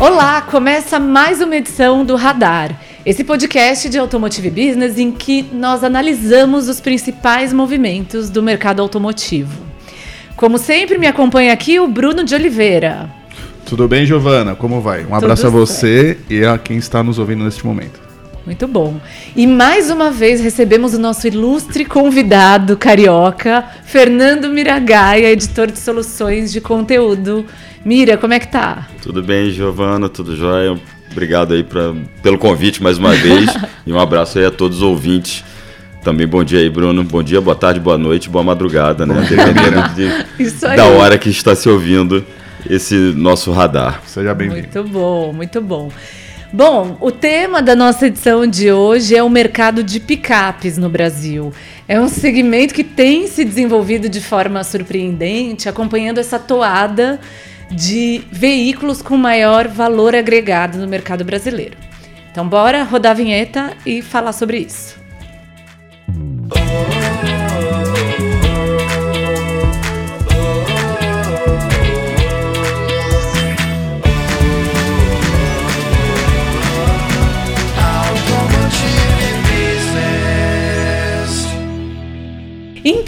Olá, começa mais uma edição do Radar, esse podcast de Automotive Business em que nós analisamos os principais movimentos do mercado automotivo. Como sempre, me acompanha aqui o Bruno de Oliveira. Tudo bem, Giovana? Como vai? Um abraço a você e a quem está nos ouvindo neste momento. Muito bom. E mais uma vez recebemos o nosso ilustre convidado carioca, Fernando Miragaia, editor de soluções de conteúdo Mira, como é que tá? Tudo bem, Giovana, tudo jóia. Obrigado aí pra, pelo convite mais uma vez e um abraço aí a todos os ouvintes. Também bom dia aí, Bruno. Bom dia, boa tarde, boa noite, boa madrugada, né? Dependendo de, da hora que está se ouvindo esse nosso radar. Seja bem-vindo. Muito bom, muito bom. Bom, o tema da nossa edição de hoje é o mercado de picapes no Brasil. É um segmento que tem se desenvolvido de forma surpreendente, acompanhando essa toada de veículos com maior valor agregado no mercado brasileiro. Então, bora rodar a vinheta e falar sobre isso.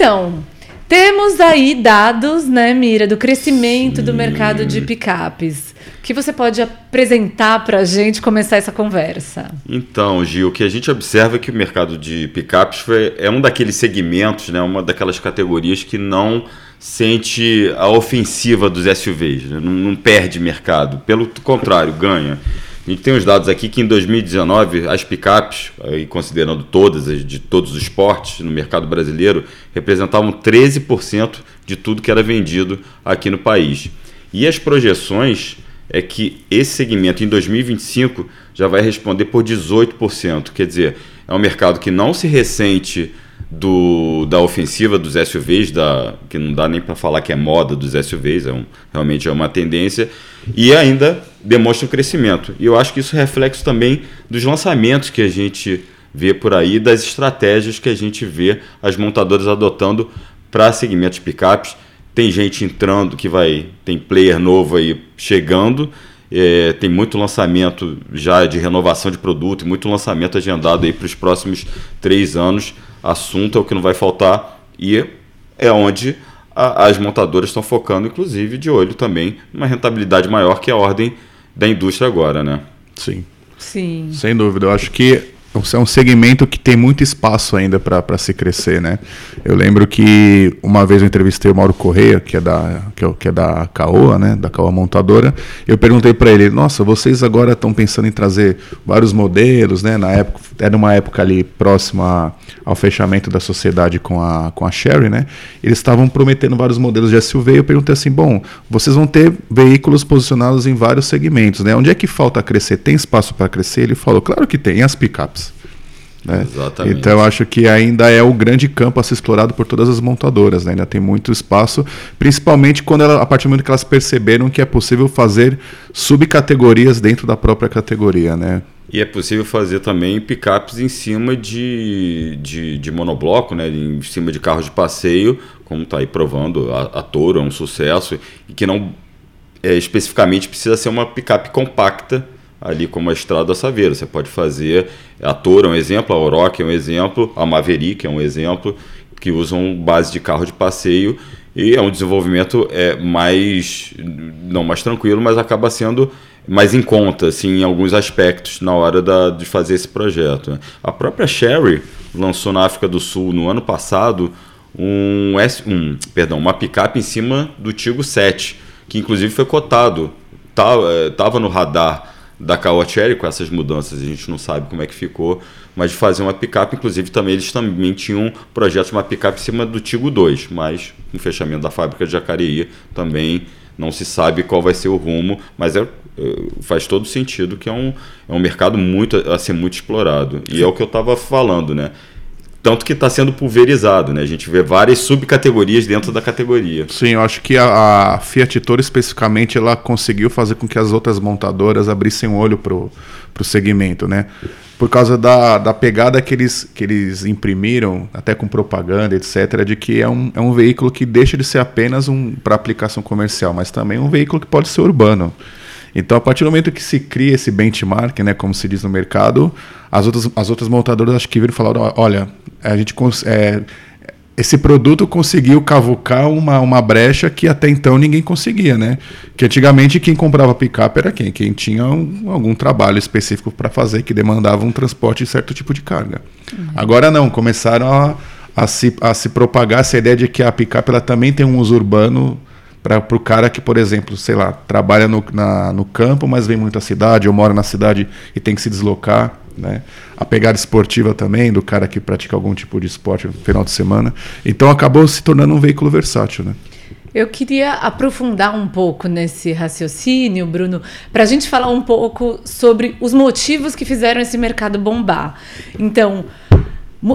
Então, temos aí dados, né, Mira, do crescimento Sim. do mercado de picapes. O que você pode apresentar para a gente começar essa conversa? Então, Gil, o que a gente observa é que o mercado de picapes foi, é um daqueles segmentos, né, uma daquelas categorias que não sente a ofensiva dos SUVs, né, não, não perde mercado, pelo contrário, ganha. A gente tem os dados aqui que em 2019 as picapes, considerando todas de todos os portes no mercado brasileiro, representavam 13% de tudo que era vendido aqui no país. E as projeções é que esse segmento em 2025 já vai responder por 18%, quer dizer, é um mercado que não se ressente do, da ofensiva dos SUVs, da, que não dá nem para falar que é moda dos SUVs, é um, realmente é uma tendência, e ainda demonstra um crescimento. E eu acho que isso é reflexo também dos lançamentos que a gente vê por aí, das estratégias que a gente vê as montadoras adotando para segmentos picapes. Tem gente entrando que vai, tem player novo aí chegando, é, tem muito lançamento já de renovação de produto, muito lançamento agendado aí para os próximos três anos assunto é o que não vai faltar e é onde a, as montadoras estão focando, inclusive, de olho também numa rentabilidade maior que a ordem da indústria agora, né? Sim. Sim. Sem dúvida. Eu acho que é um segmento que tem muito espaço ainda para se crescer, né? Eu lembro que uma vez eu entrevistei o Mauro Correia, que é da que é, que é da Caoa, né, da Caoa montadora. Eu perguntei para ele: "Nossa, vocês agora estão pensando em trazer vários modelos, né? Na época era uma época ali próxima ao fechamento da sociedade com a com a Sherry, né? Eles estavam prometendo vários modelos de SUV. Eu perguntei assim: "Bom, vocês vão ter veículos posicionados em vários segmentos, né? Onde é que falta crescer? Tem espaço para crescer?" Ele falou: "Claro que tem, as picapes né? Exatamente. Então eu acho que ainda é o grande campo a ser explorado por todas as montadoras, né? ainda tem muito espaço, principalmente quando ela, a partir do momento que elas perceberam que é possível fazer subcategorias dentro da própria categoria. Né? E é possível fazer também picapes em cima de, de, de, monobloco, né? em cima de carros de passeio, como está aí provando, a, a Toro é um sucesso, e que não é, especificamente precisa ser uma picape compacta ali como a Estrada da Saveira. Você pode fazer a Toro é um exemplo, a Oroch é um exemplo, a Maverick é um exemplo, que usam base de carro de passeio e é um desenvolvimento é, mais, não mais tranquilo, mas acaba sendo mais em conta, assim, em alguns aspectos na hora da, de fazer esse projeto. A própria Sherry lançou na África do Sul no ano passado um, S, um perdão, uma picape em cima do Tigo 7, que inclusive foi cotado, estava é, no radar da Caoa Cherry com essas mudanças, a gente não sabe como é que ficou, mas de fazer uma picape, inclusive também eles também tinham projeto de uma picape em cima do Tigo 2, mas com o fechamento da fábrica de Jacareí também não se sabe qual vai ser o rumo, mas é, é, faz todo sentido que é um, é um mercado muito a ser muito explorado. E é o que eu estava falando, né? Tanto que está sendo pulverizado, né? A gente vê várias subcategorias dentro da categoria. Sim, eu acho que a, a Fiat Toro especificamente ela conseguiu fazer com que as outras montadoras abrissem o olho pro, pro segmento, né? Por causa da, da pegada que eles, que eles imprimiram, até com propaganda, etc., de que é um, é um veículo que deixa de ser apenas um para aplicação comercial, mas também um veículo que pode ser urbano. Então, a partir do momento que se cria esse benchmark, né, como se diz no mercado, as outras, as outras montadoras acho que viram e falaram: olha, a gente é, esse produto conseguiu cavucar uma, uma brecha que até então ninguém conseguia, né? Que antigamente quem comprava picape era quem? Quem tinha um, algum trabalho específico para fazer, que demandava um transporte de certo tipo de carga. Uhum. Agora não, começaram a, a, se, a se propagar essa ideia de que a picape ela também tem um uso urbano para o cara que, por exemplo, sei lá, trabalha no, na, no campo, mas vem muito à cidade, ou mora na cidade e tem que se deslocar. Né? A pegada esportiva também, do cara que pratica algum tipo de esporte no final de semana. Então acabou se tornando um veículo versátil. Né? Eu queria aprofundar um pouco nesse raciocínio, Bruno, para a gente falar um pouco sobre os motivos que fizeram esse mercado bombar. Então,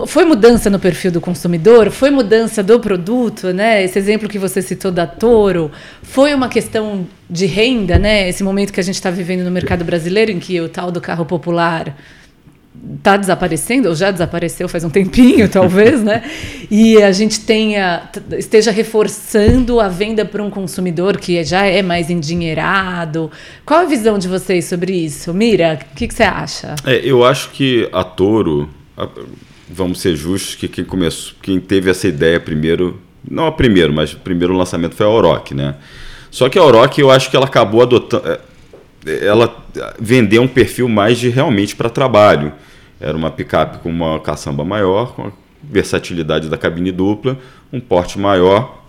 foi mudança no perfil do consumidor? Foi mudança do produto, né? Esse exemplo que você citou da Toro, foi uma questão de renda, né? Esse momento que a gente está vivendo no mercado brasileiro, em que o tal do carro popular está desaparecendo, ou já desapareceu faz um tempinho, talvez, né? E a gente tenha esteja reforçando a venda para um consumidor que já é mais endinheirado. Qual a visão de vocês sobre isso? Mira, o que, você acha? É, eu acho que a Toro. A vamos ser justos, que quem começou, quem teve essa ideia primeiro, não a primeiro, mas o primeiro lançamento foi a Oroch, né? Só que a Oroch eu acho que ela acabou adotando, é, ela vendeu um perfil mais de realmente para trabalho. Era uma picape com uma caçamba maior, com a versatilidade da cabine dupla, um porte maior,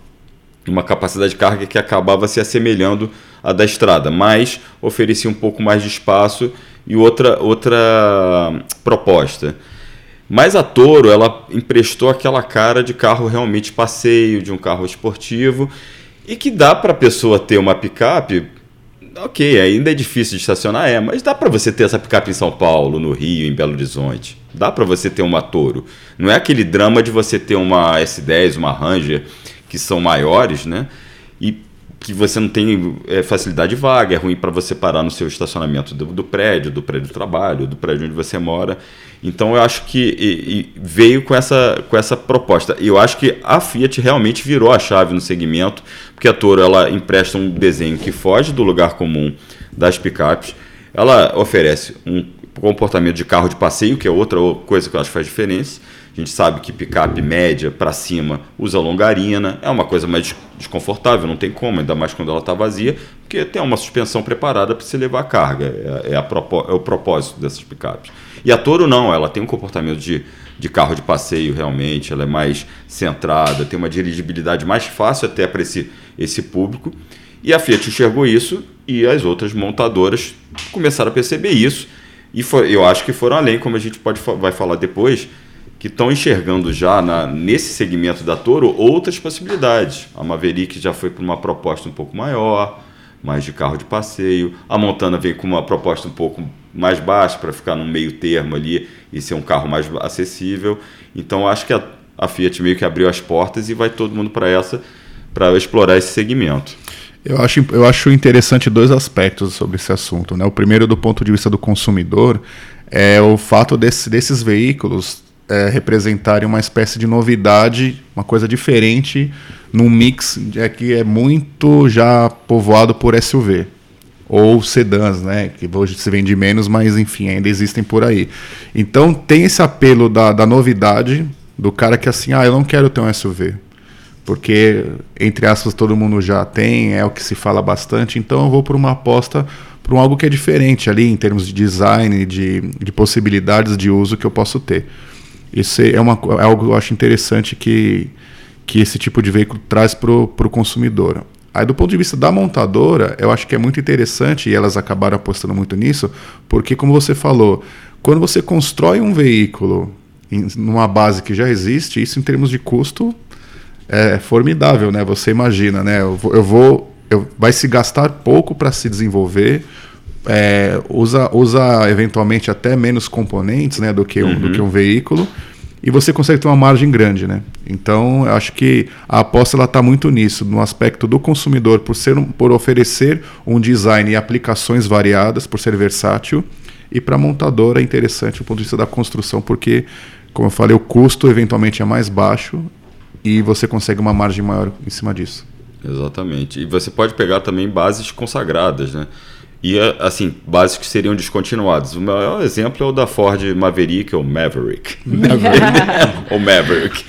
uma capacidade de carga que acabava se assemelhando à da estrada, mas oferecia um pouco mais de espaço e outra outra proposta. Mas a Toro, ela emprestou aquela cara de carro realmente passeio, de um carro esportivo, e que dá para a pessoa ter uma picape. Ok, ainda é difícil de estacionar, é, mas dá para você ter essa picape em São Paulo, no Rio, em Belo Horizonte. Dá para você ter uma Toro. Não é aquele drama de você ter uma S10, uma Ranger, que são maiores, né? E que você não tem é, facilidade de vaga, é ruim para você parar no seu estacionamento do, do, prédio, do prédio do trabalho, do prédio onde você mora. Então eu acho que e, e veio com essa, com essa proposta. E eu acho que a Fiat realmente virou a chave no segmento, porque a Toro ela empresta um desenho que foge do lugar comum das picapes. Ela oferece um comportamento de carro de passeio, que é outra coisa que eu acho que faz diferença a gente sabe que picape média para cima usa longarina, é uma coisa mais desconfortável, não tem como, ainda mais quando ela está vazia, porque tem uma suspensão preparada para se levar carga, é, é, a, é, o propósito dessas picapes. E a Toro não, ela tem um comportamento de, de carro de passeio realmente, ela é mais centrada, tem uma dirigibilidade mais fácil até para esse, esse público. E a Fiat enxergou isso e as outras montadoras começaram a perceber isso. E foi, eu acho que foram além, como a gente pode, vai falar depois, que estão enxergando já na, nesse segmento da Toro outras possibilidades. A Maverick já foi para uma proposta um pouco maior, mais de carro de passeio. A Montana veio com uma proposta um pouco mais baixa para ficar no meio termo ali e ser um carro mais acessível. Então acho que a, a Fiat meio que abriu as portas e vai todo mundo para essa para explorar esse segmento. Eu acho, eu acho interessante dois aspectos sobre esse assunto. Né? O primeiro, do ponto de vista do consumidor, é o fato desse, desses veículos é, representarem uma espécie de novidade, uma coisa diferente num mix é, que é muito já povoado por SUV ou sedãs, né? Que hoje se vende menos, mas enfim, ainda existem por aí. Então tem esse apelo da, da novidade, do cara que assim, ah, eu não quero ter um SUV. Porque, entre aspas, todo mundo já tem, é o que se fala bastante, então eu vou por uma aposta por um algo que é diferente ali, em termos de design, de, de possibilidades de uso que eu posso ter. Isso é, uma, é algo que eu acho interessante que, que esse tipo de veículo traz para o consumidor. Aí, do ponto de vista da montadora, eu acho que é muito interessante, e elas acabaram apostando muito nisso, porque, como você falou, quando você constrói um veículo em, numa base que já existe, isso em termos de custo é formidável, né? Você imagina, né? Eu vou, eu vou eu, vai se gastar pouco para se desenvolver, é, usa, usa eventualmente até menos componentes né, do, que um, uhum. do que um veículo. E você consegue ter uma margem grande, né? Então, acho que a aposta está muito nisso, no aspecto do consumidor, por ser por oferecer um design e aplicações variadas, por ser versátil, e para a montadora é interessante do ponto de vista da construção, porque, como eu falei, o custo eventualmente é mais baixo e você consegue uma margem maior em cima disso. Exatamente. E você pode pegar também bases consagradas, né? E, assim, bases que seriam descontinuadas. O maior exemplo é o da Ford Maverick ou Maverick. Maverick. ou Maverick.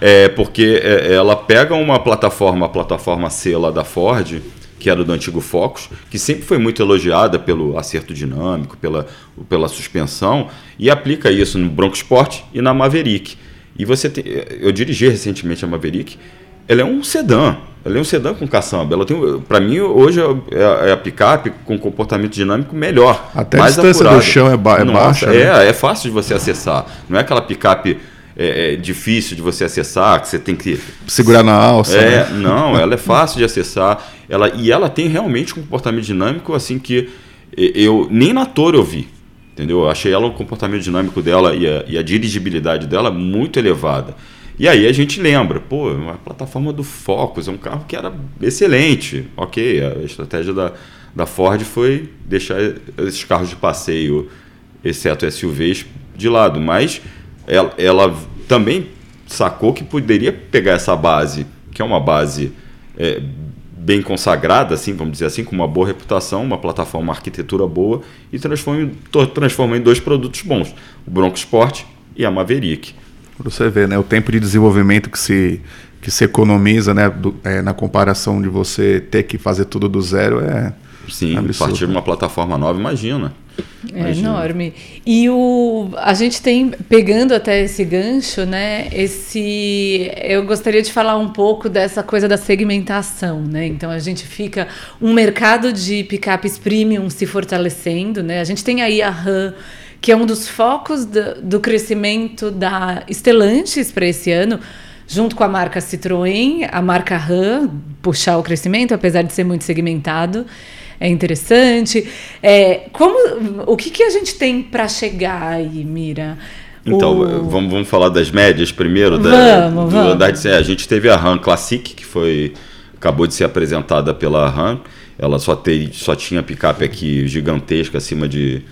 É, porque é, ela pega uma plataforma, a plataforma C lá da Ford, que era do antigo Focus, que sempre foi muito elogiada pelo acerto dinâmico, pela, pela suspensão, e aplica isso no Bronco Sport e na Maverick. E você tem, eu dirigi recentemente a Maverick, ela é um sedã. Ela é um sedã com caçamba. Ela tem, para mim, hoje é, é a picape com comportamento dinâmico melhor. Até mais a distância apurado. do chão é, ba é Nossa, baixa. É, né? é fácil de você acessar. Não é aquela picape é, é, difícil de você acessar, que você tem que segurar na alça. É, né? não, ela é fácil de acessar. Ela e ela tem realmente um comportamento dinâmico assim que eu nem na Toro eu vi. Entendeu? Eu achei ela um comportamento dinâmico dela e a, e a dirigibilidade dela muito elevada. E aí a gente lembra, pô, a plataforma do Focus é um carro que era excelente. Ok, a estratégia da, da Ford foi deixar esses carros de passeio, exceto SUVs, de lado. Mas ela, ela também sacou que poderia pegar essa base, que é uma base é, bem consagrada, assim, vamos dizer assim, com uma boa reputação, uma plataforma, uma arquitetura boa, e transforma, transforma em dois produtos bons, o Bronco Sport e a Maverick. Você vê, né? O tempo de desenvolvimento que se, que se economiza, né? Do, é, na comparação de você ter que fazer tudo do zero é. Sim, absurdo. a partir de uma plataforma nova, imagina. É enorme. E o, a gente tem, pegando até esse gancho, né? Esse. Eu gostaria de falar um pouco dessa coisa da segmentação, né? Então a gente fica um mercado de picapes premium se fortalecendo, né? A gente tem aí a RAM que é um dos focos do, do crescimento da Stellantis para esse ano, junto com a marca Citroën, a marca Ram, puxar o crescimento, apesar de ser muito segmentado. É interessante. É, como, o que, que a gente tem para chegar aí, Mira? Então, o... vamos, vamos falar das médias primeiro? Da, vamos, do, vamos. Da, a gente teve a RAM Classic, que foi acabou de ser apresentada pela RAM. Ela só, te, só tinha picape aqui gigantesca, acima de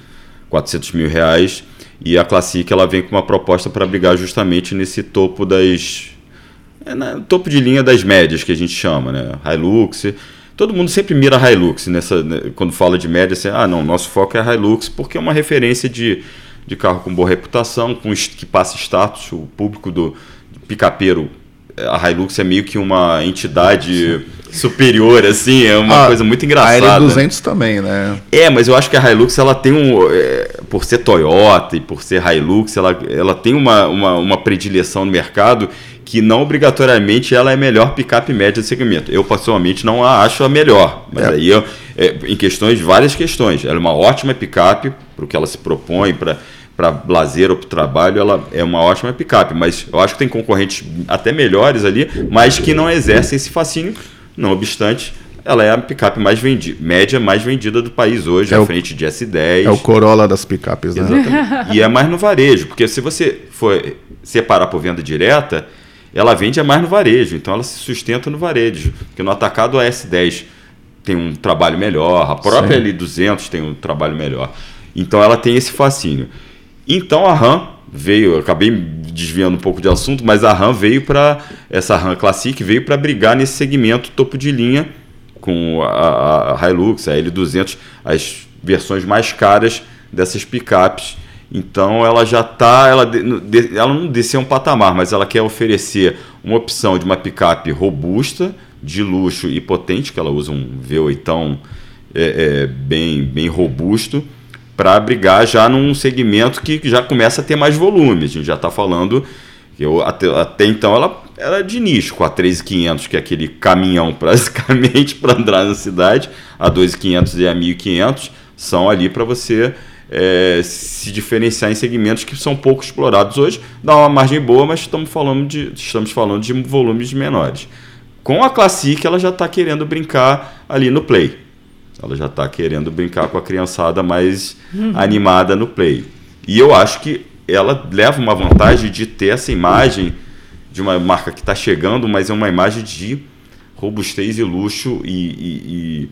400 mil reais. E a Classic ela vem com uma proposta para brigar justamente nesse topo das. É, né, topo de linha das médias que a gente chama, né? Hilux. Todo mundo sempre mira Hilux nessa, né, quando fala de média, assim, ah, não, nosso foco é Hilux, porque é uma referência de, de carro com boa reputação, com, que passa status, o público do picapeiro a Hilux é meio que uma entidade superior, assim, é uma ah, coisa muito engraçada. A L200 também, né? É, mas eu acho que a Hilux, ela tem um... É, por ser Toyota e por ser Hilux, ela, ela tem uma, uma, uma predileção no mercado que não obrigatoriamente ela é a melhor picape média de segmento. Eu, pessoalmente, não a acho a melhor, mas é. aí eu, é, em questões, várias questões. Ela é uma ótima picape para o que ela se propõe, para para lazer ou para trabalho, ela é uma ótima picape, mas eu acho que tem concorrentes até melhores ali, mas que não exercem esse fascínio. Não obstante, ela é a picape mais vendida, média mais vendida do país hoje, é à o, frente de S10. É o Corolla das picapes, né? Exatamente. e é mais no varejo, porque se você for separar por venda direta, ela vende é mais no varejo, então ela se sustenta no varejo, porque no atacado a S10 tem um trabalho melhor, a própria Sim. L200 tem um trabalho melhor. Então ela tem esse fascínio. Então a RAM veio, acabei desviando um pouco de assunto, mas a RAM veio para essa RAM Classic veio para brigar nesse segmento topo de linha com a, a Hilux, a L200, as versões mais caras dessas picapes. Então ela já está, ela, ela não desceu um patamar, mas ela quer oferecer uma opção de uma picape robusta, de luxo e potente, que ela usa um V8 é, é, bem, bem robusto para brigar já num segmento que já começa a ter mais volume. A gente já está falando eu, até, até então ela era de nicho, com a 3.500, que é aquele caminhão basicamente para andar na cidade, a 2.500 e a 1.500 são ali para você é, se diferenciar em segmentos que são pouco explorados hoje. Dá uma margem boa, mas estamos falando de, estamos falando de volumes menores. Com a Classic, ela já está querendo brincar ali no Play. Ela já está querendo brincar com a criançada mais uhum. animada no play. E eu acho que ela leva uma vantagem de ter essa imagem de uma marca que está chegando, mas é uma imagem de robustez e luxo e, e, e,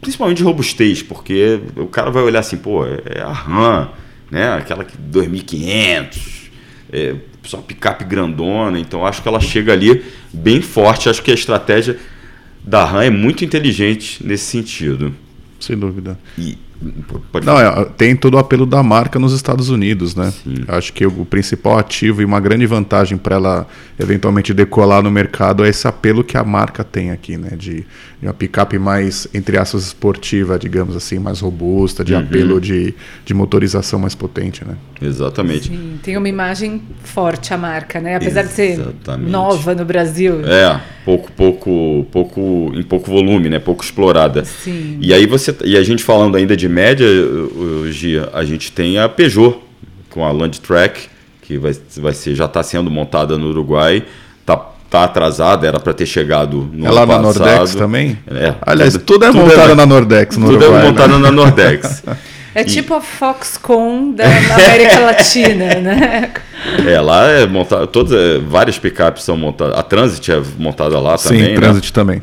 principalmente de robustez, porque o cara vai olhar assim, pô, é a RAM, né? Aquela que 2500, é, só picape grandona, então acho que ela chega ali bem forte. Acho que a estratégia da RAM é muito inteligente nesse sentido. Sem dúvida. E Pode não, é, tem todo o apelo da marca nos Estados Unidos, né? Sim. Acho que o principal ativo e uma grande vantagem para ela eventualmente decolar no mercado é esse apelo que a marca tem aqui, né? De, de uma picape mais, entre aspas, esportiva, digamos assim, mais robusta, de uhum. apelo de, de motorização mais potente, né? Exatamente. Sim, tem uma imagem forte a marca, né? Apesar Exatamente. de ser nova no Brasil. É, pouco, pouco, pouco, em pouco volume, né? Pouco explorada. Sim. E aí você, e a gente falando ainda de média, Gia, a gente tem a Peugeot com a Landtrack, que vai, vai ser, já está sendo montada no Uruguai. Tá, tá atrasada, era para ter chegado no é lá na Nordex também? É. Aliás, tudo, tudo é montado é, na Nordex no tudo é Uruguai. Tudo é montado né? na Nordex. É e... tipo a Foxconn da América Latina, né? É, lá é montada, todas, é, várias picapes são montadas. A Transit é montada lá Sim, também, Sim, né? Transit também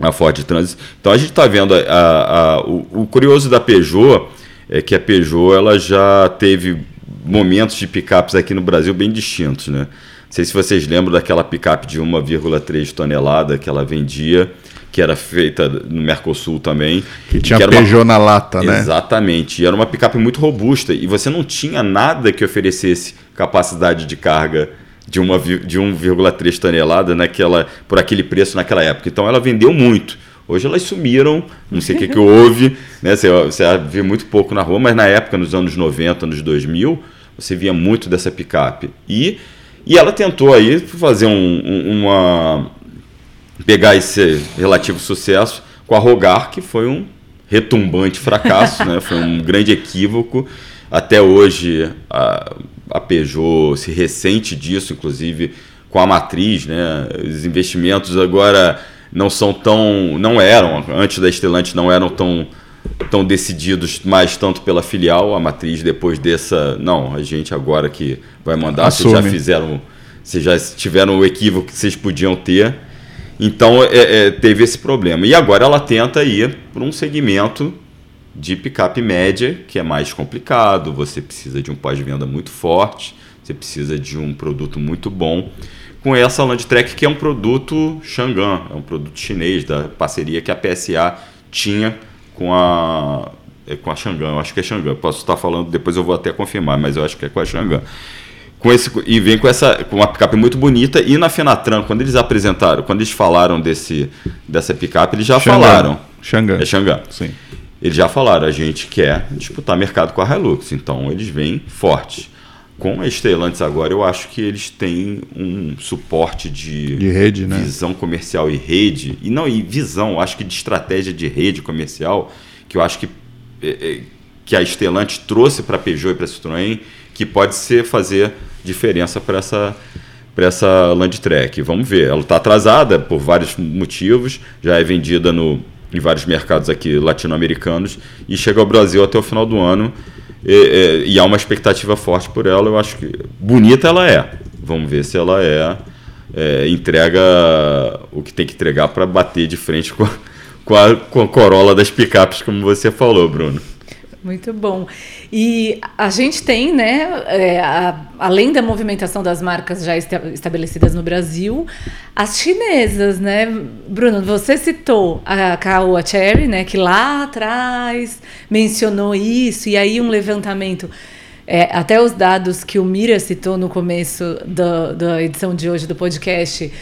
a Ford Transit. Então a gente está vendo a, a, a, o, o, curioso da Peugeot é que a Peugeot ela já teve momentos de picapes aqui no Brasil bem distintos, né? Não sei se vocês lembram daquela picape de 1,3 tonelada que ela vendia, que era feita no Mercosul também. Que tinha que Peugeot uma... na lata, né? Exatamente. E era uma picape muito robusta e você não tinha nada que oferecesse capacidade de carga de, uma, de 1,3 tonelada naquela, por aquele preço naquela época. Então ela vendeu muito. Hoje elas sumiram, não sei o que, que houve, né? Você, você vê muito pouco na rua, mas na época, nos anos 90, anos 2000, você via muito dessa picape. E, e ela tentou aí fazer um, um, uma. pegar esse relativo sucesso com a Rogar, que foi um retumbante fracasso, né? Foi um grande equívoco. Até hoje, a, a Peugeot se ressente disso, inclusive com a matriz, né? Os investimentos agora não são tão, não eram antes da Stellantis não eram tão tão decididos mais tanto pela filial, a matriz depois dessa, não, a gente agora que vai mandar, Assume. vocês já fizeram, vocês já tiveram o equívoco que vocês podiam ter. Então é, é, teve esse problema. E agora ela tenta ir para um segmento de picape média, que é mais complicado, você precisa de um pós-venda muito forte, você precisa de um produto muito bom. Com essa Landtrek, que é um produto Xangan, é um produto chinês, da parceria que a PSA tinha com a, é com a Xangan, eu acho que é Xangan, posso estar falando, depois eu vou até confirmar, mas eu acho que é com a Xangan. Com esse, e vem com essa com uma picape muito bonita e na Fenatran, quando eles apresentaram, quando eles falaram desse, dessa picape, eles já Xangan. falaram. Xangan. É Xangan. Sim. Eles já falaram, a gente quer disputar mercado com a Hilux, então eles vêm fortes. Com a Stellantis agora, eu acho que eles têm um suporte de, de rede, né? visão comercial e rede, e não, e visão, acho que de estratégia de rede comercial, que eu acho que, é, é, que a Stellantis trouxe para a Peugeot e para a Citroën, que pode ser fazer diferença para essa para essa Landtrek. Vamos ver, ela está atrasada por vários motivos, já é vendida no em vários mercados aqui latino-americanos e chega ao Brasil até o final do ano e, e, e, há uma expectativa forte por ela. Eu acho que bonita ela é. Vamos ver se ela é, é entrega o que tem que entregar para bater de frente com a, com a, com a Corolla das picapes, como você falou, Bruno. Muito bom. E a gente tem, né, é, a, além da movimentação das marcas já estabelecidas no Brasil, as chinesas, né? Bruno, você citou a Caoa Cherry, né, que lá atrás mencionou isso, e aí um levantamento. É, até os dados que o Mira citou no começo do, da edição de hoje do podcast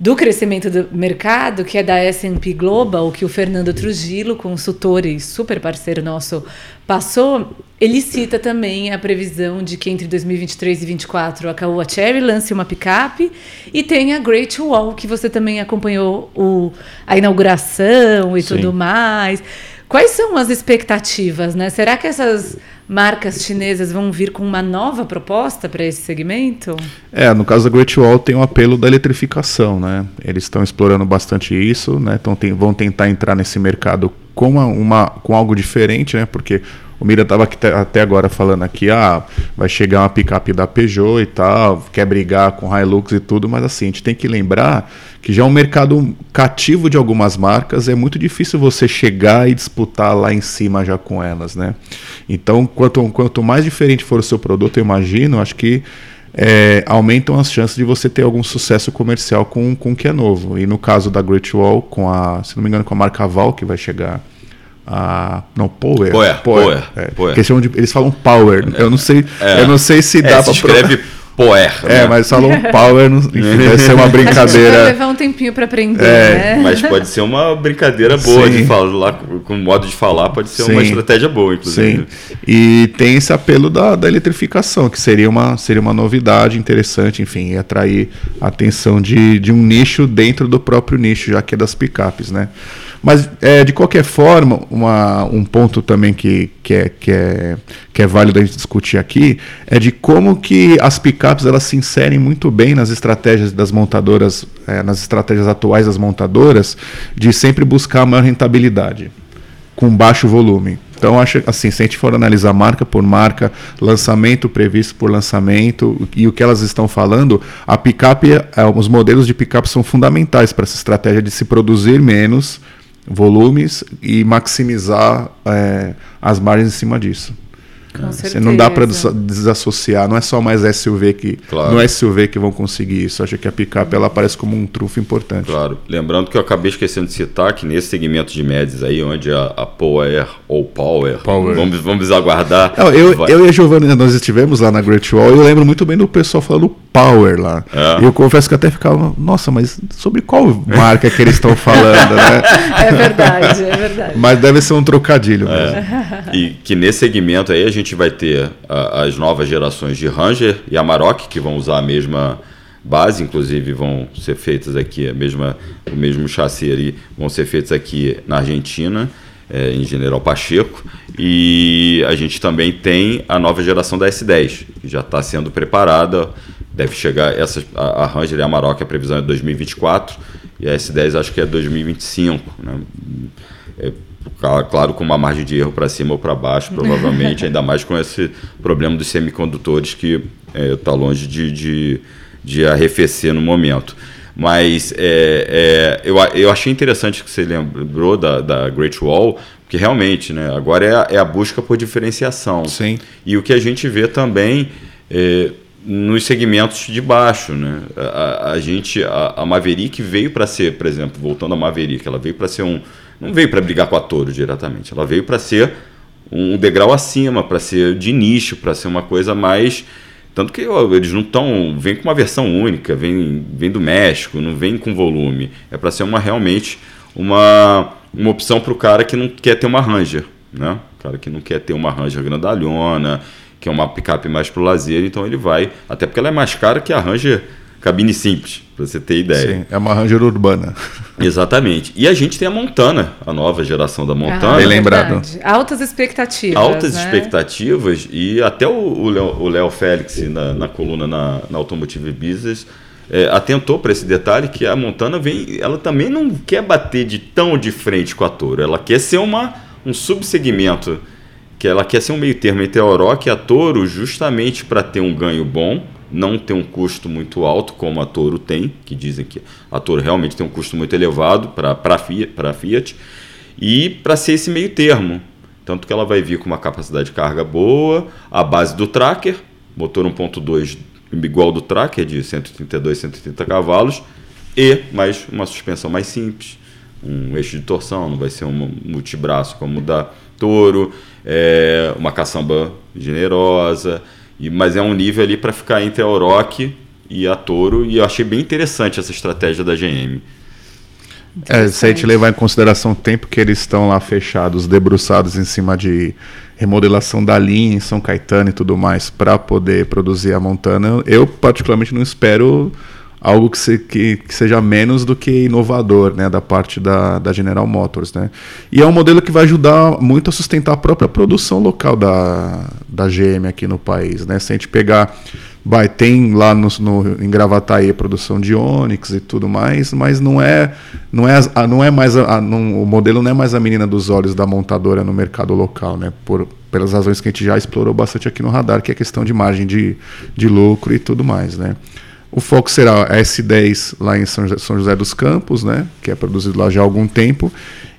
do crescimento do mercado, que é da S&P Global, que o Fernando Trujillo, consultor e super parceiro nosso, passou, ele cita também a previsão de que entre 2023 e 2024 a Caoa Cherry lance uma picape e tem a Great Wall, que você também acompanhou o, a inauguração e Sim. tudo mais. Quais são as expectativas, né? Será que essas marcas chinesas vão vir com uma nova proposta para esse segmento? É, no caso da Great Wall tem o apelo da eletrificação, né? Eles estão explorando bastante isso, né? Então tem, vão tentar entrar nesse mercado com uma, uma, com algo diferente, né? Porque O Mira estava até agora falando aqui, ah, vai chegar uma picape da Peugeot e tal, quer brigar com Hilux e tudo, mas assim, a gente tem que lembrar que já é um mercado cativo de algumas marcas, é muito difícil você chegar e disputar lá em cima já com elas, né? Então, quanto, quanto mais diferente for o seu produto, eu imagino, acho que é, aumentam as chances de você ter algum sucesso comercial com, com o que é novo. E no caso da Great Wall, com a, se não me engano, com a marca Val, que vai chegar a. Não, Power. Power. Power. É, Power. Eles, de, eles falam Power. É, eu não sei. É, eu não sei se dá é, para. escreve Poer. É, né? mas falam Power, não, enfim, deve ser uma brincadeira. Vai levar um tempinho para aprender, é, né? Mas pode ser uma brincadeira boa Sim. de falar, com o modo de falar, pode ser Sim. uma estratégia boa, inclusive. Sim. E tem esse apelo da, da eletrificação, que seria uma, seria uma novidade interessante, enfim, e atrair a atenção de, de um nicho dentro do próprio nicho, já que é das picapes, né? Mas, é, de qualquer forma, uma, um ponto também que, que, é, que, é, que é válido a gente discutir aqui é de como que as picapes elas se inserem muito bem nas estratégias das montadoras, é, nas estratégias atuais das montadoras, de sempre buscar maior rentabilidade com baixo volume. Então, acho assim, se a gente for analisar marca por marca, lançamento previsto por lançamento e o que elas estão falando, a picape, é, os modelos de picape são fundamentais para essa estratégia de se produzir menos volumes e maximizar é, as margens em cima disso. Com Você não dá para desassociar, não é só mais SUV que claro. não é SUV que vão conseguir isso. Acho que a picape ela aparece como um trunfo importante. Claro. Lembrando que eu acabei esquecendo de citar que nesse segmento de médias aí, onde a, a Power ou Power, Power. Vamos, vamos aguardar. Não, eu, eu e a Giovanna nós estivemos lá na Great Wall e eu lembro muito bem do pessoal falando Power lá. É. E eu confesso que até ficava, nossa, mas sobre qual marca que eles estão falando, né? É verdade, é verdade. Mas deve ser um trocadilho é. mesmo. E que nesse segmento aí a gente vai ter a, as novas gerações de Ranger e Amarok, que vão usar a mesma base, inclusive vão ser feitas aqui, a mesma, o mesmo chassi ali, vão ser feitos aqui na Argentina. É, em General Pacheco. E a gente também tem a nova geração da S10, que já está sendo preparada deve chegar essa a, a Ranger e a Amarok a previsão é 2024 e a S10 acho que é 2025 né? é, claro com uma margem de erro para cima ou para baixo provavelmente ainda mais com esse problema dos semicondutores que está é, longe de, de, de, arrefecer no momento mas é, é, eu, eu achei interessante que você lembrou da, da Great Wall porque realmente né, agora é a, é a busca por diferenciação Sim. e o que a gente vê também é, nos segmentos de baixo, né? A, a gente, a, a, Maverick veio para ser, por exemplo, voltando a Maverick, ela veio para ser um, não veio para brigar com a Toro diretamente, ela veio para ser um degrau acima, para ser de nicho, para ser uma coisa mais tanto que ó, eles não estão. Vem com uma versão única, vem, vem do México, não vem com volume. É para ser uma realmente uma, uma opção para o cara que não quer ter uma Ranger. Né? O cara que não quer ter uma Ranger grandalhona, que é uma picape mais para o lazer, então ele vai, até porque ela é mais cara que a Ranger cabine simples, para você ter ideia. Sim, é uma Ranger urbana. Exatamente. E a gente tem a Montana, a nova geração da Montana. Ah, Bem lembrado. Altas expectativas. Altas né? expectativas e até o Léo Félix na, na coluna na, na Automotive Business é, atentou para esse detalhe que a Montana vem, ela também não quer bater de tão de frente com a Toro, ela quer ser uma um subsegmento que ela quer ser um meio termo entre a Oroch e a Toro justamente para ter um ganho bom, não ter um custo muito alto como a Toro tem, que dizem que a Toro realmente tem um custo muito elevado para a Fiat, Fiat, e para ser esse meio termo. Tanto que ela vai vir com uma capacidade de carga boa, a base do tracker, motor 1.2 igual do tracker de 132, 130 cavalos, e mais uma suspensão mais simples, um eixo de torção, não vai ser um multibraço como o da Toro é uma caçamba generosa, e, mas é um nível ali para ficar entre a Oroch e a Toro, e eu achei bem interessante essa estratégia da GM. É, se a gente levar em consideração o tempo que eles estão lá fechados, debruçados em cima de remodelação da linha em São Caetano e tudo mais, para poder produzir a Montana, eu particularmente não espero algo que, se, que, que, seja menos do que inovador né, da parte da, da General Motors. Né? E é um modelo que vai ajudar muito a sustentar a própria produção local da, da GM aqui no país. Né? Se a gente pegar vai, tem lá no, no, em Gravataí a produção de Onix e tudo mais, mas não é, não é, não é mais a, não, o modelo não é mais a menina dos olhos da montadora no mercado local, né? Por, pelas razões que a gente já explorou bastante aqui no radar, que é a questão de margem de, de lucro e tudo mais, né? O foco será a S10 lá em São José dos Campos, né? Que é produzido lá já há algum tempo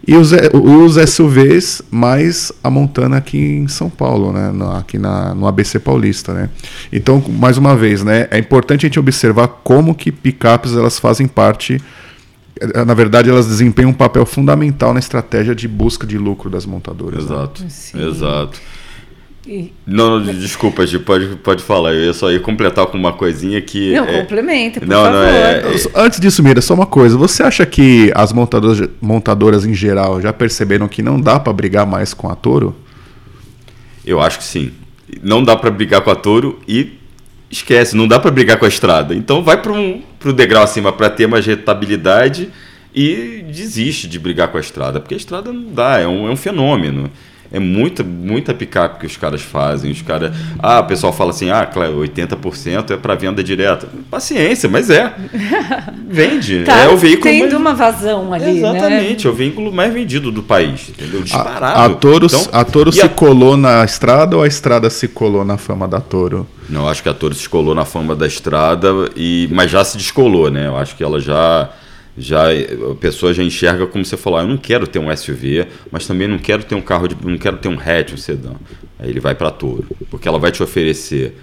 e os, os SUVs mais a Montana aqui em São Paulo, né? No, aqui na, no ABC Paulista, né? Então, mais uma vez, né? É importante a gente observar como que picapes elas fazem parte eh, na verdade, elas desempenham um papel fundamental na estratégia de busca de lucro das montadoras. Exato, né? exato. Não, não, desculpa, Gi, pode, pode falar. Eu só ia completar com uma coisinha que. Não, é... complementa, por não, favor. Não, é. Antes disso, Mira, só uma coisa. Você acha que as montadoras, montadoras em geral já perceberam que não dá para brigar mais com a Toro? Eu acho que sim. Não dá para brigar com a Toro e esquece, não dá para brigar com a estrada. Então vai para um, o degrau acima para ter mais rentabilidade e desiste de brigar com a estrada, porque a estrada não dá, é um, é um fenômeno. É muita, muita picape que os caras fazem. Os caras. Ah, o pessoal fala assim: ah, claro, 80% é para venda direta. Paciência, mas é. Vende. tá, é o veículo. Tendo mais... uma vazão ali. Né? Exatamente, né? é o veículo mais vendido do país. Entendeu? Disparado. A, a Toro, então, a Toro se a... colou na estrada ou a estrada se colou na fama da Toro? Não, acho que a Toro se colou na fama da estrada, e, mas já se descolou, né? Eu acho que ela já já a pessoa já enxerga como você falou, ah, eu não quero ter um SUV, mas também não quero ter um carro de, não quero ter um hatch, um sedã. Aí ele vai para Toro, porque ela vai te oferecer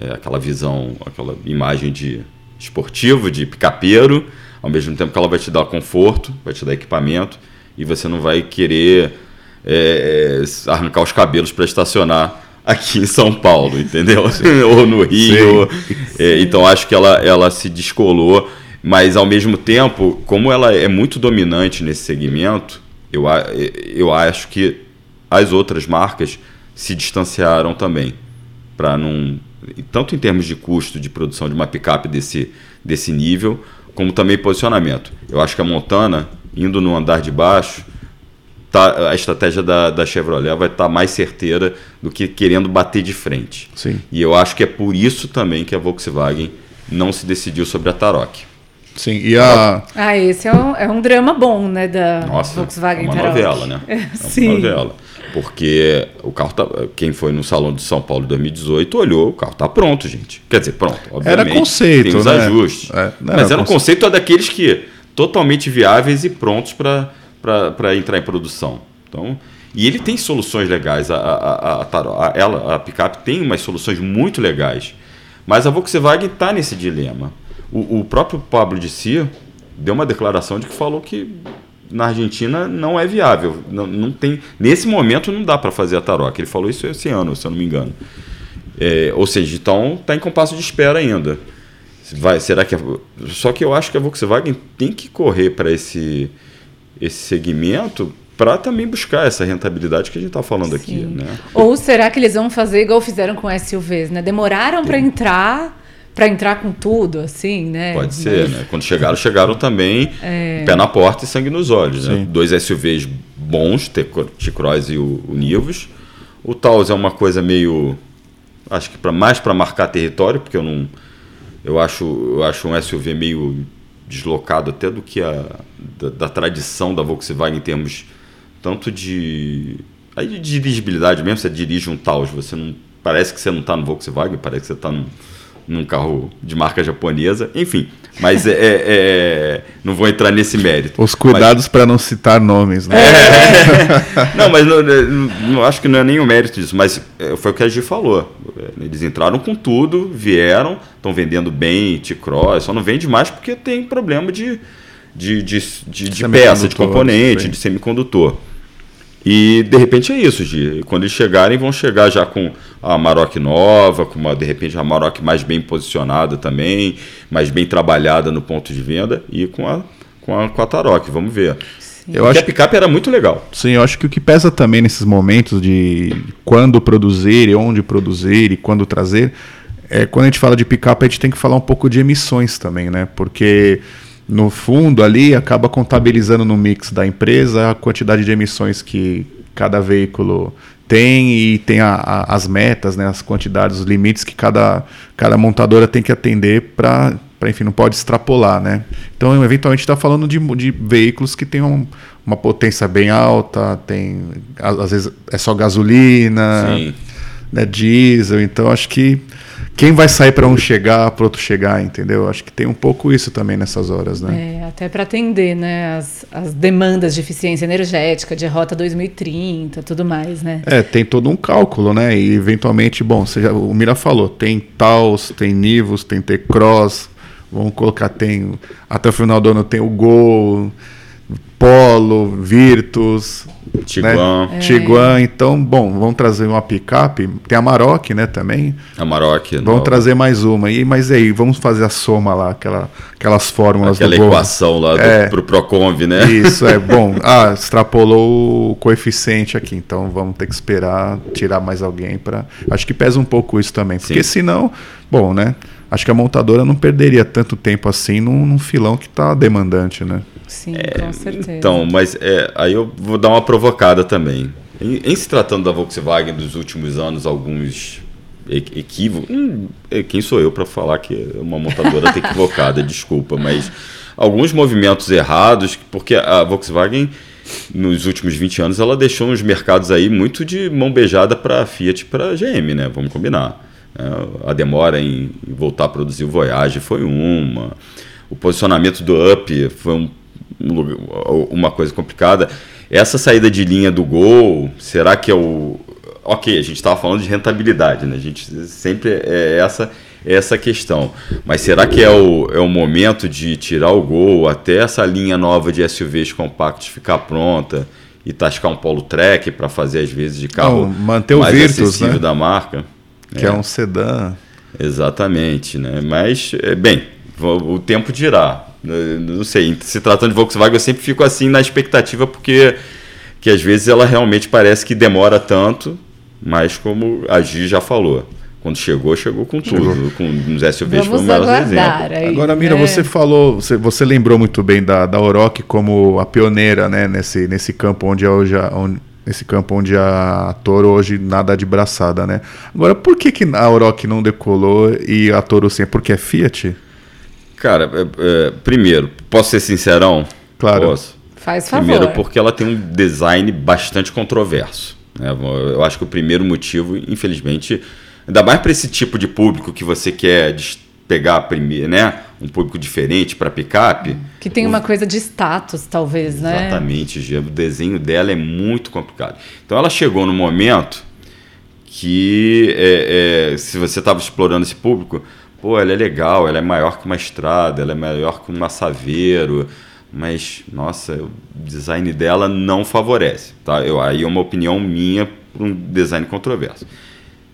é, aquela visão, aquela imagem de esportivo, de picapeiro, ao mesmo tempo que ela vai te dar conforto, vai te dar equipamento e você não vai querer é, é arrancar os cabelos para estacionar aqui em São Paulo, entendeu? Ou no Rio. É, então acho que ela, ela se descolou mas ao mesmo tempo, como ela é muito dominante nesse segmento, eu, eu acho que as outras marcas se distanciaram também. Para não. Tanto em termos de custo de produção de uma picape desse, desse nível, como também posicionamento. Eu acho que a Montana, indo no andar de baixo, tá, a estratégia da, da Chevrolet vai estar tá mais certeira do que querendo bater de frente. Sim. E eu acho que é por isso também que a Volkswagen não se decidiu sobre a Tarok. Sim, e a. Ah, esse é um, é um drama bom, né? Da Nossa, Volkswagen é uma Tarot. novela, né? É, Sim. uma novela. Porque o carro tá. Quem foi no Salão de São Paulo em 2018 olhou, o carro tá pronto, gente. Quer dizer, pronto. Obviamente, era conceito. Tem os né? ajustes. É, mas era um conceito daqueles que totalmente viáveis e prontos para entrar em produção. Então. E ele tem soluções legais. A, a, a, a, ela, a picape tem umas soluções muito legais. Mas a Volkswagen está nesse dilema. O, o próprio Pablo de Si deu uma declaração de que falou que na Argentina não é viável. Não, não tem, nesse momento não dá para fazer a taroca. Ele falou isso esse ano, se eu não me engano. É, ou seja, então está em compasso de espera ainda. Vai, será que a, só que eu acho que a Volkswagen tem que correr para esse esse segmento para também buscar essa rentabilidade que a gente está falando Sim. aqui, né? Ou será que eles vão fazer igual fizeram com SUVs, né? Demoraram para entrar para entrar com tudo, assim, né? Pode ser, Mas... né? Quando chegaram, chegaram também é... pé na porta e sangue nos olhos. Né? Dois SUVs bons, T-Cross e o, o Nivus. O Taos é uma coisa meio, acho que para mais para marcar território, porque eu não, eu acho, eu acho um SUV meio deslocado até do que a da, da tradição da Volkswagen em termos tanto de aí de dirigibilidade mesmo. Você dirige um Taos, você não parece que você não está no Volkswagen, parece que você está no num carro de marca japonesa, enfim. Mas é, é, é não vou entrar nesse mérito. Os cuidados para não citar nomes, né? É. não, mas não, não, acho que não é nem o mérito disso, mas é, foi o que a Gi falou. Eles entraram com tudo, vieram, estão vendendo bem T-Cross, só não vende mais porque tem problema de, de, de, de, de peça, de componente, de semicondutor. E de repente é isso, Gi. Quando eles chegarem, vão chegar já com a Maroc nova, com uma, de repente a Maroc mais bem posicionada também, mais bem trabalhada no ponto de venda e com a, com a, com a Tarok. Vamos ver. Sim. Eu acho que a picape era muito legal. Sim, eu acho que o que pesa também nesses momentos de quando produzir, onde produzir e quando trazer, é quando a gente fala de picape, a gente tem que falar um pouco de emissões também, né? Porque no fundo ali acaba contabilizando no mix da empresa a quantidade de emissões que cada veículo tem e tem a, a, as metas, né, as quantidades, os limites que cada, cada montadora tem que atender para enfim, não pode extrapolar, né? Então, eventualmente está falando de, de veículos que têm um, uma potência bem alta, tem às vezes é só gasolina, né, diesel, então acho que quem vai sair para um chegar, para outro chegar, entendeu? Acho que tem um pouco isso também nessas horas, né? É, até para atender, né, as, as demandas de eficiência energética, de rota 2030, tudo mais, né? É, tem todo um cálculo, né? E eventualmente, bom, já, o Mira falou, tem Taos, tem Nivus, tem T-Cross, vamos colocar, tem até o final do ano tem o Gol, Polo, Virtus, Tiguan. Né? É. Tiguan. Então, bom, vamos trazer uma picape. Tem a Maroc, né, também. A Maroc. Vamos nova. trazer mais uma. E, mas aí, vamos fazer a soma lá, aquela, aquelas fórmulas Aquela do equação lá é, pro Proconv, né? Isso, é bom. Ah, extrapolou o coeficiente aqui, então vamos ter que esperar tirar mais alguém para. Acho que pesa um pouco isso também. Porque Sim. senão, bom, né? Acho que a montadora não perderia tanto tempo assim num, num filão que está demandante, né? Sim, é, com certeza. Então, mas é, aí eu vou dar uma provocada também. Em, em, se tratando da Volkswagen dos últimos anos, alguns equívocos. Hum, é, quem sou eu para falar que uma montadora equivocada? Desculpa, mas alguns movimentos errados, porque a Volkswagen nos últimos 20 anos ela deixou uns mercados aí muito de mão beijada para a Fiat e para a GM, né? Vamos combinar. É, a demora em voltar a produzir o Voyage foi uma. O posicionamento do Up foi um uma coisa complicada. Essa saída de linha do gol, será que é o. Ok, a gente estava falando de rentabilidade, né? A gente sempre é essa essa questão. Mas será que é o, é o momento de tirar o gol até essa linha nova de SUVs compactos ficar pronta e tascar um polo track para fazer às vezes de carro Não, manter o mais Virtus, acessível né? da marca? Que é. é um sedã. Exatamente, né? Mas, é, bem, o tempo dirá. Não sei, se tratando de Volkswagen, eu sempre fico assim na expectativa, porque que às vezes ela realmente parece que demora tanto, mas como a Gi já falou. Quando chegou, chegou com tudo. Chegou. Com os SUVs foi o melhor exemplo. Aí, Agora, Mira, é. você falou, você, você, lembrou muito bem da, da Oroch como a pioneira né, nesse, nesse campo onde hoje onde, nesse campo onde a Toro hoje nada de braçada, né? Agora, por que, que a Oroch não decolou e a Toro sim? Porque é Fiat? Cara, é, é, primeiro, posso ser sincerão? Claro. Posso. Faz favor. Primeiro, porque ela tem um design bastante controverso. Né? Eu acho que o primeiro motivo, infelizmente, ainda mais para esse tipo de público que você quer pegar primeiro, né? Um público diferente para picape. Que tem uma coisa de status, talvez, né? Exatamente, o desenho dela é muito complicado. Então ela chegou no momento que é, é, se você estava explorando esse público, pô, ela é legal, ela é maior que uma estrada, ela é maior que um massaveiro, mas, nossa, o design dela não favorece, tá? Eu, aí é uma opinião minha para um design controverso.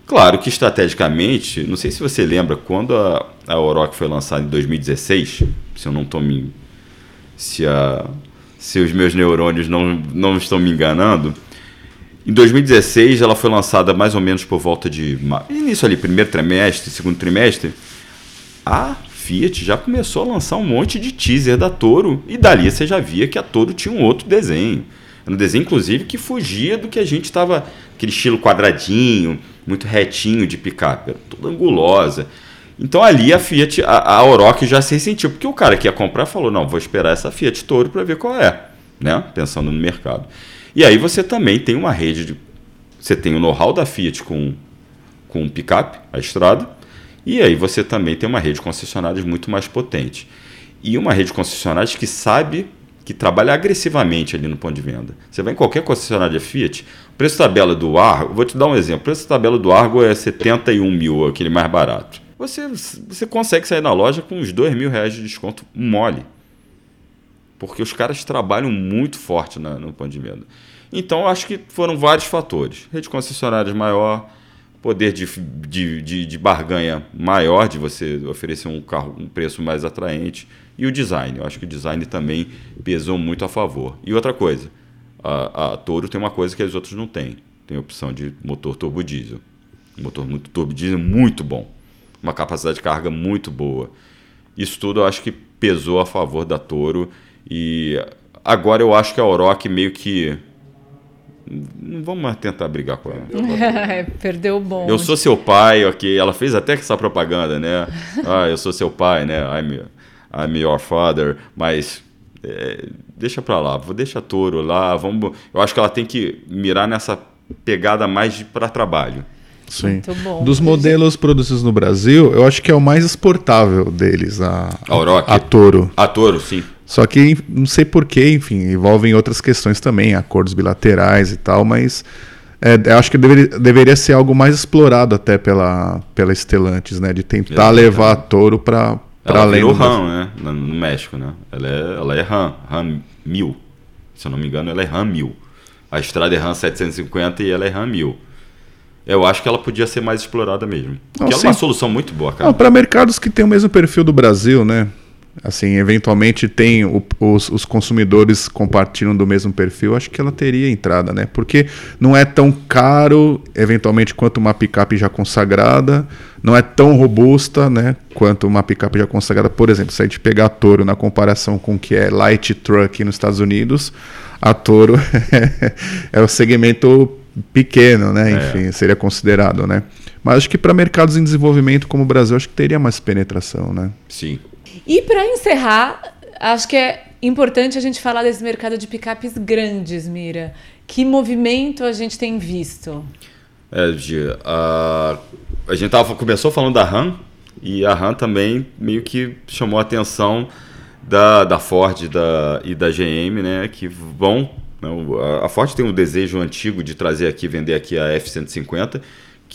Claro que estrategicamente, não sei se você lembra, quando a, a Oroch foi lançada em 2016, se eu não estou me... Se, a, se os meus neurônios não, não estão me enganando, em 2016 ela foi lançada mais ou menos por volta de início ali, primeiro trimestre, segundo trimestre a Fiat já começou a lançar um monte de teaser da Toro e dali você já via que a Toro tinha um outro desenho. Um desenho, inclusive, que fugia do que a gente estava. aquele estilo quadradinho, muito retinho de picape, toda angulosa. Então ali a Fiat, a, a Oroch já se ressentiu, porque o cara que ia comprar falou: não, vou esperar essa Fiat Toro para ver qual é, né? pensando no mercado. E aí você também tem uma rede de. Você tem o know-how da Fiat com, com picape, a estrada e aí você também tem uma rede de concessionárias muito mais potente. E uma rede de concessionárias que sabe que trabalha agressivamente ali no ponto de venda. Você vai em qualquer concessionária Fiat, o preço tabela do Argo, vou te dar um exemplo, o preço tabela do Argo é 71 mil, aquele mais barato. Você, você consegue sair na loja com uns 2 mil reais de desconto mole. Porque os caras trabalham muito forte na, no ponto de venda. Então, acho que foram vários fatores. Rede de concessionárias maior, poder de, de, de, de, barganha maior, de você oferecer um carro um preço mais atraente, e o design. Eu acho que o design também pesou muito a favor. E outra coisa, a, a Toro tem uma coisa que as outras não têm. Tem a opção de motor turbo diesel. Motor muito turbo diesel muito bom. Uma capacidade de carga muito boa. Isso tudo eu acho que pesou a favor da Toro. E agora eu acho que a Oroch meio que não vamos mais tentar brigar com ela. É, perdeu o bom. Eu sou seu pai, ok. Ela fez até essa propaganda, né? Ah, eu sou seu pai, né? I'm, I'm your father. Mas é, deixa pra lá, vou deixar touro lá. Vamos, eu acho que ela tem que mirar nessa pegada mais para trabalho. Sim. Dos modelos produzidos no Brasil, eu acho que é o mais exportável deles, a, a, a Toro. A Toro, sim. Só que não sei porquê, enfim, envolvem outras questões também, acordos bilaterais e tal, mas é, eu acho que deveria, deveria ser algo mais explorado até pela, pela Estelantes, né? De tentar Exatamente. levar a Toro para além do RAM, né? No México, né? Ela é, ela é RAM, RAM 1000. Se eu não me engano, ela é RAM 1000. A estrada é RAM 750 e ela é RAM 1000. Eu acho que ela podia ser mais explorada mesmo. Porque ela é uma solução muito boa, cara. Para mercados que têm o mesmo perfil do Brasil, né? Assim, eventualmente tem o, os, os, consumidores compartilham do mesmo perfil, acho que ela teria entrada, né? Porque não é tão caro, eventualmente, quanto uma picape já consagrada, não é tão robusta, né? Quanto uma picape já consagrada. Por exemplo, se a gente pegar a Toro na comparação com o que é light truck nos Estados Unidos, a Toro é o segmento pequeno, né? É. Enfim, seria considerado, né? Mas acho que para mercados em desenvolvimento como o Brasil, acho que teria mais penetração, né? Sim. E para encerrar, acho que é importante a gente falar desse mercado de picapes grandes, Mira. Que movimento a gente tem visto? É, Gia, a, a gente tava, começou falando da RAM e a RAM também meio que chamou a atenção da, da Ford da, e da GM, né, que vão né, a Ford tem um desejo antigo de trazer aqui, vender aqui a F-150,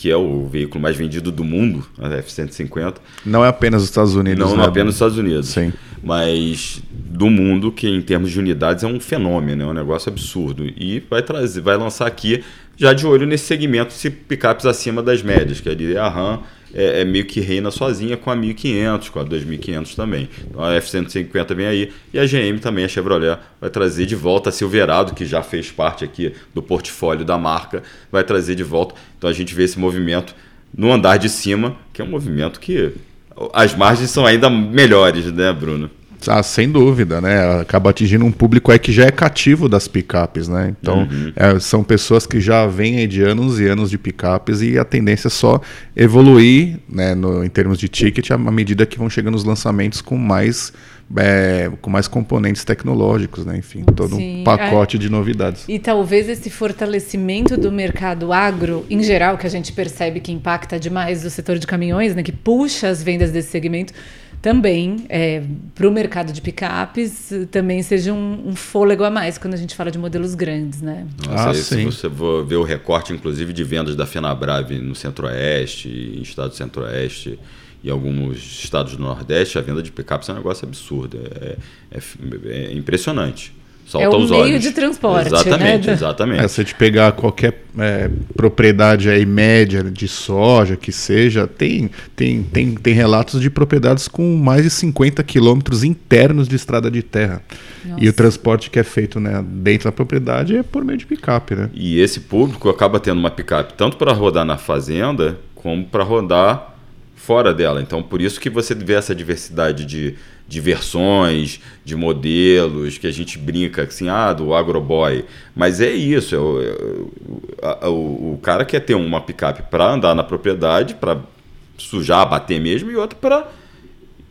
que é o veículo mais vendido do mundo, a F-150. Não é apenas os Estados Unidos. Não, né? não apenas os Estados Unidos. Sim. Mas do mundo, que em termos de unidades é um fenômeno, é um negócio absurdo. E vai trazer, vai lançar aqui, já de olho nesse segmento, se picapes acima das médias, que é a RAM é, é, meio que reina sozinha com a 1500, com a 2500 também. Então a F-150 vem aí e a GM também, a Chevrolet, vai trazer de volta a Silverado, que já fez parte aqui do portfólio da marca, vai trazer de volta. Então a gente vê esse movimento no andar de cima, que é um movimento que as margens são ainda melhores, né, Bruno? Ah, sem dúvida, né? Acaba atingindo um público aí que já é cativo das picapes, né? Então, uhum. é, são pessoas que já vêm de anos e anos de picapes e a tendência é só evoluir, né, no, em termos de ticket, à medida que vão chegando os lançamentos com mais é, com mais componentes tecnológicos, né? Enfim, todo Sim, um pacote é. de novidades. E talvez esse fortalecimento do mercado agro, em geral, que a gente percebe que impacta demais o setor de caminhões, né? Que puxa as vendas desse segmento também é, para o mercado de picapes também seja um, um, fôlego a mais quando a gente fala de modelos grandes, né? Nossa, ah, se você for ver o recorte, inclusive, de vendas da Fenabrave no Centro-Oeste, em estados do Centro-Oeste e alguns estados do Nordeste, a venda de picapes é um negócio absurdo, é, é, é impressionante. Solta é o meio olhos. de transporte. Exatamente, né? exatamente. É, se a gente pegar qualquer é, propriedade aí média de soja que seja, tem, tem, tem, tem relatos de propriedades com mais de 50 quilômetros internos de estrada de terra. Nossa. E o transporte que é feito né, dentro da propriedade é por meio de picape, né? E esse público acaba tendo uma picape tanto para rodar na fazenda como para rodar fora dela. Então, por isso que você vê essa diversidade de, de versões, de modelos, que a gente brinca assim, ah, do agroboy. Mas é isso, é o, é o, o cara quer ter uma picape para andar na propriedade, para sujar, bater mesmo, e outra para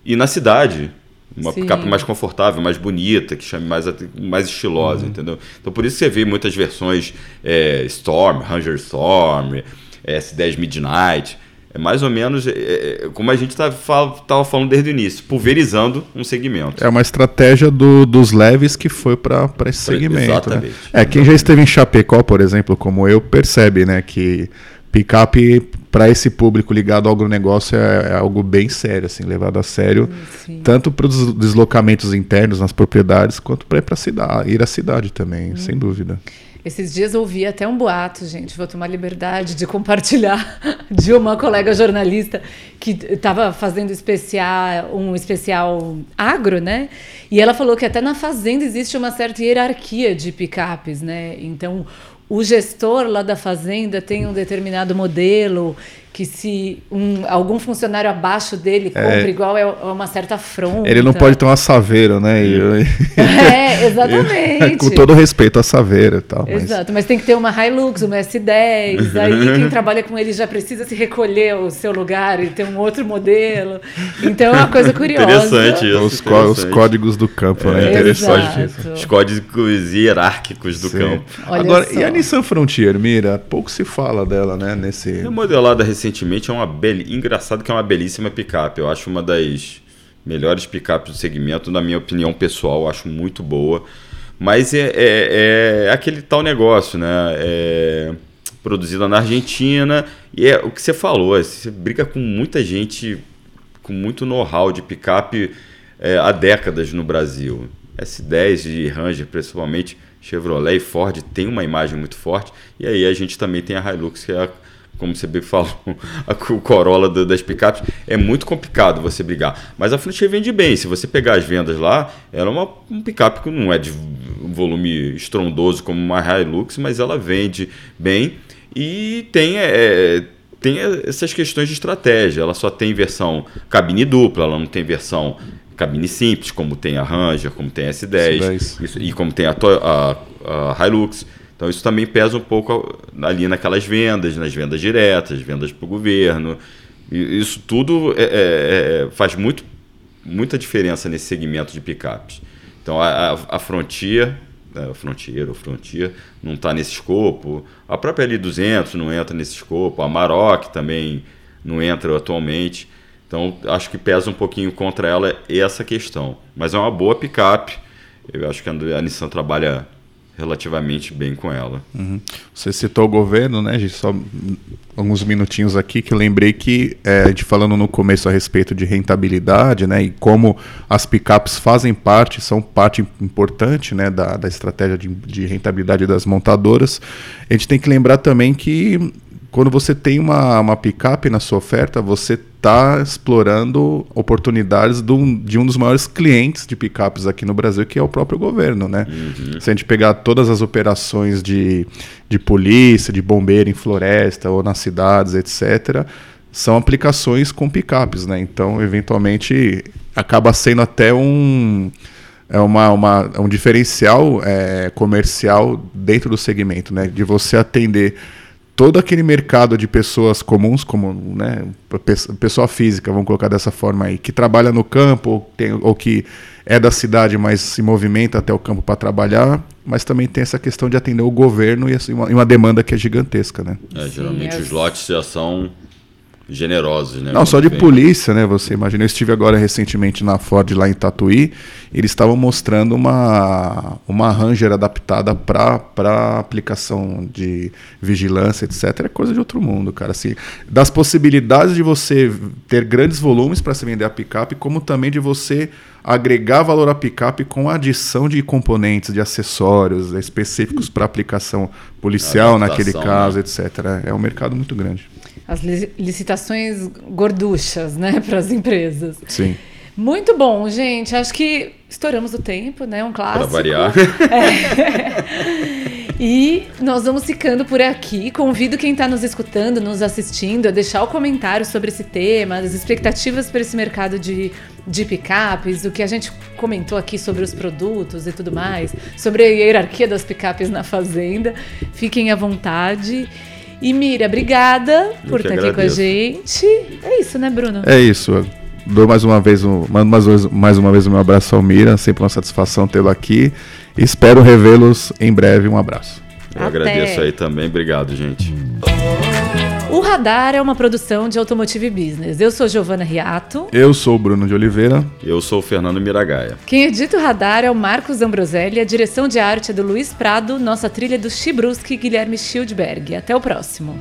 ir na cidade. Uma Sim. picape mais confortável, mais bonita, que chame mais, mais estilosa, uhum. entendeu? Então por isso você vê muitas versões é, Storm, Ranger Storm, S10 Midnight é mais ou menos é, é como a gente estava tá, falando desde o início, pulverizando um segmento. É uma estratégia do, dos leves que foi para esse segmento. Né? Exatamente. Né? É, quem já esteve em Chapecó, por exemplo, como eu, percebe né, que picape para esse público ligado ao agronegócio é, é, algo bem sério, assim, levado a sério, Sim. tanto para os deslocamentos internos nas propriedades, quanto para ir, ir à cidade também, hum. sem dúvida. Esses dias ouvi até um boato, gente. Vou tomar liberdade de compartilhar de uma colega jornalista que estava fazendo especial, um especial agro, né? E ela falou que até na fazenda existe uma certa hierarquia de picapes, né? Então o gestor lá da fazenda tem um determinado modelo que se um, algum funcionário abaixo dele é. compra é. igual é uma certa afronta. Ele não pode ter uma saveira, né? é, exatamente. Com todo respeito à saveira e tal. Mas... Exato, mas tem que ter uma Hilux, uma S10, aí quem trabalha com ele já precisa se recolher o seu lugar e ter um outro modelo. Então é uma coisa curiosa. Interessante isso. Os, interessante. os códigos do campo, né? É, interessante. Exato. Os códigos hierárquicos do Sim. campo. Olha Agora, só. e a Nissan Frontier, Mira? Pouco se fala dela, né? Nesse... Remodelada recentemente recentemente é uma bel... engraçado que é uma belíssima picape. Eu acho uma das melhores picapes do segmento, na minha opinião pessoal, acho muito boa. Mas é, é, é aquele tal negócio, né? É produzida na Argentina e é o que você falou, você briga com muita gente com muito know-how de picape é, há décadas no Brasil. S10 de Ranger, principalmente Chevrolet e Ford, tem uma imagem muito forte. E aí a gente também tem a Hilux, que é a como você bem falou, o Corolla das picapes, é muito complicado você brigar. Mas a Frontier vende bem. Se você pegar as vendas lá, ela é uma um picape que não é de um volume estrondoso como uma Hilux, mas ela vende bem e tem, é, tem essas questões de estratégia. Ela só tem versão cabine dupla, ela não tem versão cabine simples, como tem a Ranger, como tem a S10, S10. Isso, e como tem a, a, a Hilux. Então isso também pesa um pouco ali naquelas vendas, nas vendas diretas, vendas para o governo. Isso tudo é, é, é, faz muito, muita diferença nesse segmento de picapes. Então a, a Frontier, né, a Frontier ou Frontier, não está nesse escopo. A própria L200 não entra nesse escopo. A Maroc também não entra atualmente. Então acho que pesa um pouquinho contra ela essa questão. Mas é uma boa picape. Eu acho que a Nissan trabalha relativamente bem com ela. Uhum. Você citou o governo, né, gente? Só alguns minutinhos aqui que eu lembrei que, é, gente falando no começo a respeito de rentabilidade, né, e como as picapes fazem parte, são parte importante, né, da, da estratégia de, de rentabilidade das montadoras, a gente tem que lembrar também que quando você tem uma, uma picape na sua oferta, você está explorando oportunidades de um, de um, dos maiores clientes de picapes aqui no Brasil, que é o próprio governo. Né? Uhum. Se a gente pegar todas as operações de, de polícia, de bombeiro em floresta ou nas cidades, etc., são aplicações com picapes. Né? Então, eventualmente, acaba sendo até um é uma, uma, um diferencial é, comercial dentro do segmento, né? De você atender todo aquele mercado de pessoas comuns, como né, pessoa física, vamos colocar dessa forma aí, que trabalha no campo ou, tem, ou que é da cidade, mas se movimenta até o campo para trabalhar, mas também tem essa questão de atender o governo e assim, uma, uma demanda que é gigantesca, né? É, geralmente Sim, é... os lotes já são generosos, né? Não, só de polícia, né? Você imagina, eu estive agora recentemente na Ford lá em Tatuí, eles estavam mostrando uma uma Ranger adaptada para aplicação de vigilância, etc. É coisa de outro mundo, cara. Assim, das possibilidades de você ter grandes volumes para se vender a picape, como também de você agregar valor à picape com a adição de componentes, de acessórios específicos para aplicação policial, naquele caso, né? etc. É um mercado muito grande as licitações gorduchas, né, para as empresas. Sim. Muito bom, gente. Acho que estouramos o tempo, né? Um clássico. Para variar. É. E nós vamos ficando por aqui. Convido quem está nos escutando, nos assistindo, a deixar o comentário sobre esse tema, as expectativas para esse mercado de, de picapes, o que a gente comentou aqui sobre os produtos e tudo mais, sobre a hierarquia das picapes na fazenda. Fiquem à vontade. E Mira, obrigada Eu por estar aqui com a gente. É isso, né, Bruno? É isso. Dou mais uma vez um, mando mais, mais uma vez o meu abraço ao Mira, sempre uma satisfação tê-lo aqui. Espero revê-los em breve. Um abraço. Eu Até. agradeço aí também. Obrigado, gente. O Radar é uma produção de Automotive Business. Eu sou Giovana Riato. Eu sou o Bruno de Oliveira. Eu sou o Fernando Miragaia. Quem edita o Radar é o Marcos Ambroselli. A direção de arte é do Luiz Prado. Nossa trilha é do Chibruski Guilherme Schildberg. Até o próximo.